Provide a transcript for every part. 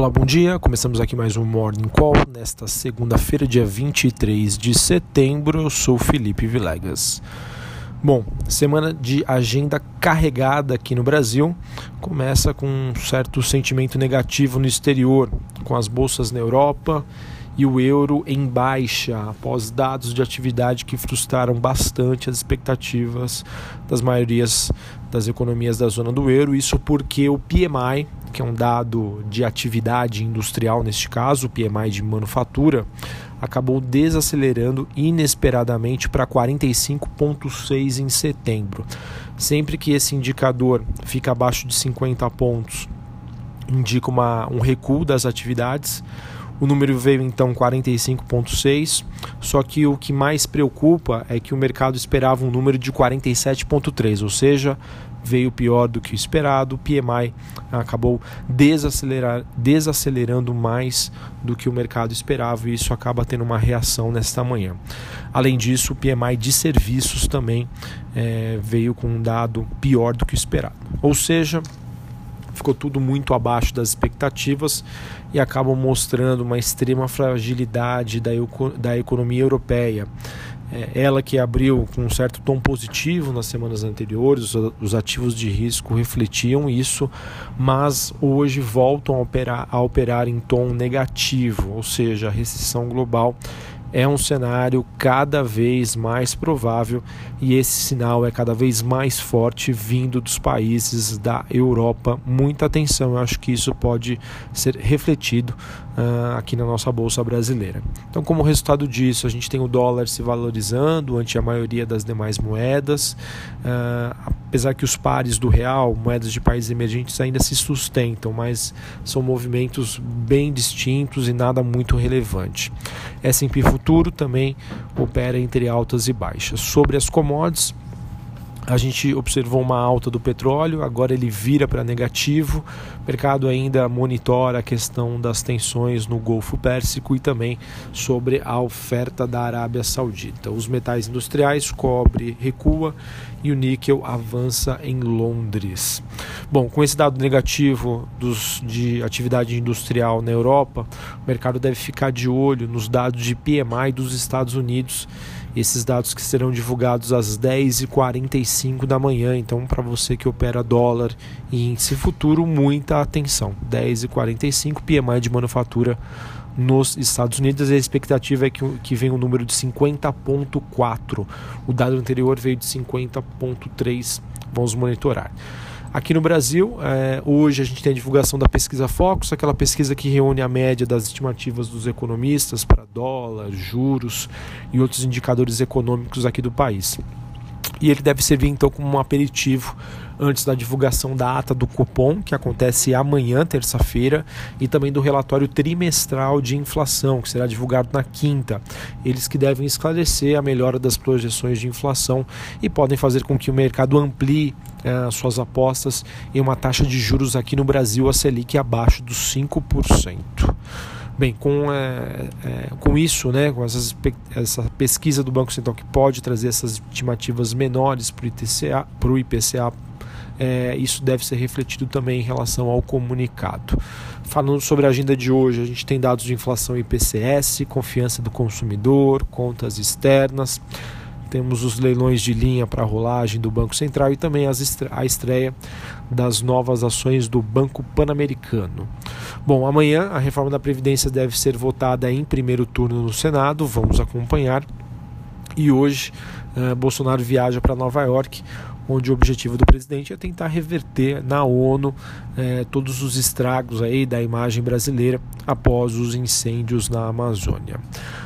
Olá, bom dia. Começamos aqui mais um Morning Call nesta segunda-feira, dia 23 de setembro. Eu sou Felipe Vilegas. Bom, semana de agenda carregada aqui no Brasil. Começa com um certo sentimento negativo no exterior, com as bolsas na Europa e o euro em baixa após dados de atividade que frustraram bastante as expectativas das maiorias das economias da zona do euro. Isso porque o PMI, que é um dado de atividade industrial neste caso, o PMI de manufatura, acabou desacelerando inesperadamente para 45,6 em setembro. Sempre que esse indicador fica abaixo de 50 pontos, indica uma, um recuo das atividades. O número veio então 45,6, só que o que mais preocupa é que o mercado esperava um número de 47,3, ou seja, veio pior do que o esperado. O PMI acabou desacelerar, desacelerando mais do que o mercado esperava e isso acaba tendo uma reação nesta manhã. Além disso, o PMI de serviços também é, veio com um dado pior do que o esperado. Ou seja, ficou tudo muito abaixo das expectativas e acabam mostrando uma extrema fragilidade da, da economia europeia. É, ela que abriu com um certo tom positivo nas semanas anteriores, os ativos de risco refletiam isso, mas hoje voltam a operar, a operar em tom negativo, ou seja, a recessão global é um cenário cada vez mais provável e esse sinal é cada vez mais forte vindo dos países da Europa. Muita atenção, eu acho que isso pode ser refletido uh, aqui na nossa bolsa brasileira. Então, como resultado disso, a gente tem o dólar se valorizando ante a maioria das demais moedas, uh, apesar que os pares do real, moedas de países emergentes, ainda se sustentam, mas são movimentos bem distintos e nada muito relevante. S&P futuro também opera entre altas e baixas. Sobre as commodities, a gente observou uma alta do petróleo, agora ele vira para negativo. O mercado ainda monitora a questão das tensões no Golfo Pérsico e também sobre a oferta da Arábia Saudita. Os metais industriais, cobre recua e o níquel avança em Londres. Bom, com esse dado negativo dos, de atividade industrial na Europa, o mercado deve ficar de olho nos dados de PMI dos Estados Unidos esses dados que serão divulgados às 10h45 da manhã. Então, para você que opera dólar e índice futuro, muita atenção. 10h45, PMI de manufatura nos Estados Unidos. A expectativa é que, que venha um número de 50,4. O dado anterior veio de 50,3. Vamos monitorar. Aqui no Brasil, é, hoje a gente tem a divulgação da pesquisa Focus, aquela pesquisa que reúne a média das estimativas dos economistas para dólar, juros e outros indicadores econômicos aqui do país. E ele deve servir então como um aperitivo antes da divulgação da ata do cupom, que acontece amanhã, terça-feira, e também do relatório trimestral de inflação, que será divulgado na quinta. Eles que devem esclarecer a melhora das projeções de inflação e podem fazer com que o mercado amplie é, suas apostas em uma taxa de juros aqui no Brasil, a Selic abaixo dos 5%. Bem, com, é, é, com isso, né, com essas, essa pesquisa do Banco Central que pode trazer essas estimativas menores para o IPCA, IPCA é, isso deve ser refletido também em relação ao comunicado. Falando sobre a agenda de hoje, a gente tem dados de inflação IPCS, confiança do consumidor, contas externas. Temos os leilões de linha para rolagem do Banco Central e também a estreia das novas ações do Banco Pan-Americano. Bom, amanhã a reforma da Previdência deve ser votada em primeiro turno no Senado, vamos acompanhar. E hoje, uh, Bolsonaro viaja para Nova York, onde o objetivo do presidente é tentar reverter na ONU eh, todos os estragos aí da imagem brasileira após os incêndios na Amazônia.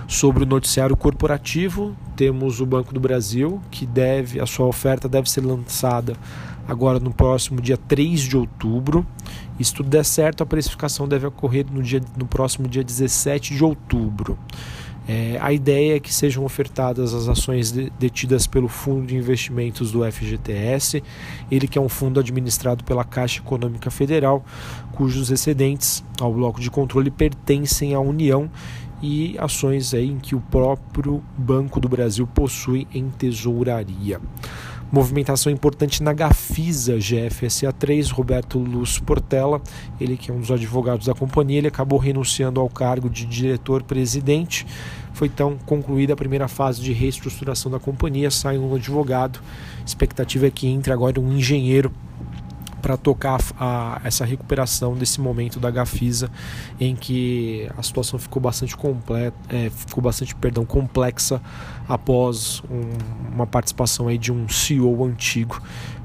Sobre o noticiário corporativo, temos o Banco do Brasil, que deve, a sua oferta deve ser lançada agora no próximo dia 3 de outubro. E se tudo der certo, a precificação deve ocorrer no, dia, no próximo dia 17 de outubro. É, a ideia é que sejam ofertadas as ações detidas pelo Fundo de Investimentos do FGTS, ele que é um fundo administrado pela Caixa Econômica Federal, cujos excedentes ao bloco de controle pertencem à União e ações aí em que o próprio Banco do Brasil possui em tesouraria. Movimentação importante na Gafisa GFSA3, Roberto Luz Portela, ele que é um dos advogados da companhia, ele acabou renunciando ao cargo de diretor-presidente. Foi então concluída a primeira fase de reestruturação da companhia, sai um advogado. A expectativa é que entre agora um engenheiro para tocar a, essa recuperação desse momento da Gafisa em que a situação ficou bastante completa, é, ficou bastante perdão complexa após um, uma participação aí de um CEO antigo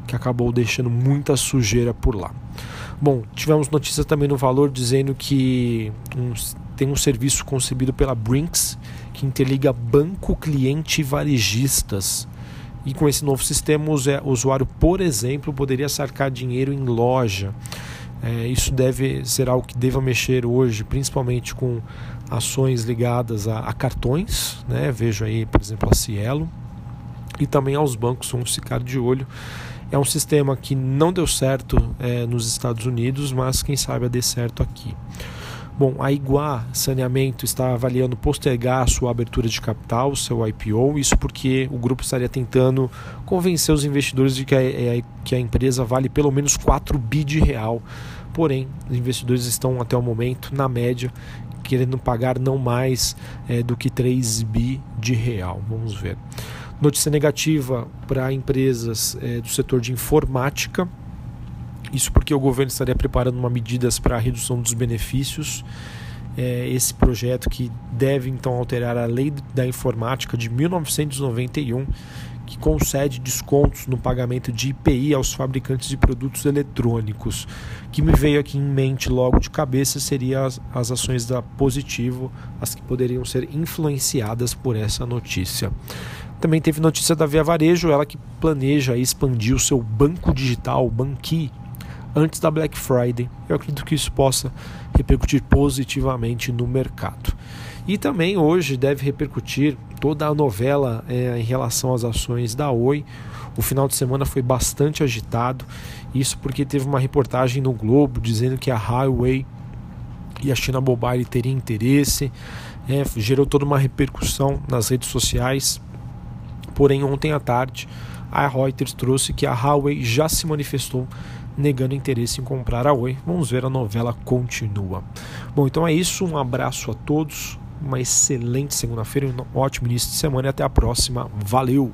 que acabou deixando muita sujeira por lá. Bom, tivemos notícia também no Valor dizendo que um, tem um serviço concebido pela Brinks que interliga banco, cliente e varejistas e com esse novo sistema, o usuário, por exemplo, poderia sacar dinheiro em loja. É, isso deve ser algo que deva mexer hoje, principalmente com ações ligadas a, a cartões. Né? Vejo aí, por exemplo, a Cielo. E também aos bancos, vamos ficar de olho. É um sistema que não deu certo é, nos Estados Unidos, mas quem sabe dê certo aqui. Bom, a Iguá Saneamento está avaliando postergar a sua abertura de capital, seu IPO, isso porque o grupo estaria tentando convencer os investidores de que a, é, que a empresa vale pelo menos 4 bi de real. Porém, os investidores estão até o momento, na média, querendo pagar não mais é, do que 3 bi de real. Vamos ver. Notícia negativa para empresas é, do setor de informática isso porque o governo estaria preparando uma medidas para a redução dos benefícios. É, esse projeto que deve então alterar a lei da informática de 1991, que concede descontos no pagamento de IPI aos fabricantes de produtos eletrônicos. que me veio aqui em mente logo de cabeça seria as, as ações da Positivo, as que poderiam ser influenciadas por essa notícia. Também teve notícia da Via Varejo, ela que planeja expandir o seu banco digital, Banqui, antes da Black Friday. Eu acredito que isso possa repercutir positivamente no mercado. E também hoje deve repercutir toda a novela é, em relação às ações da Oi. O final de semana foi bastante agitado, isso porque teve uma reportagem no Globo dizendo que a Highway e a China Mobile teriam interesse, é, gerou toda uma repercussão nas redes sociais. Porém, ontem à tarde, a Reuters trouxe que a Huawei já se manifestou negando interesse em comprar a Oi. Vamos ver, a novela continua. Bom, então é isso. Um abraço a todos. Uma excelente segunda-feira, um ótimo início de semana e até a próxima. Valeu!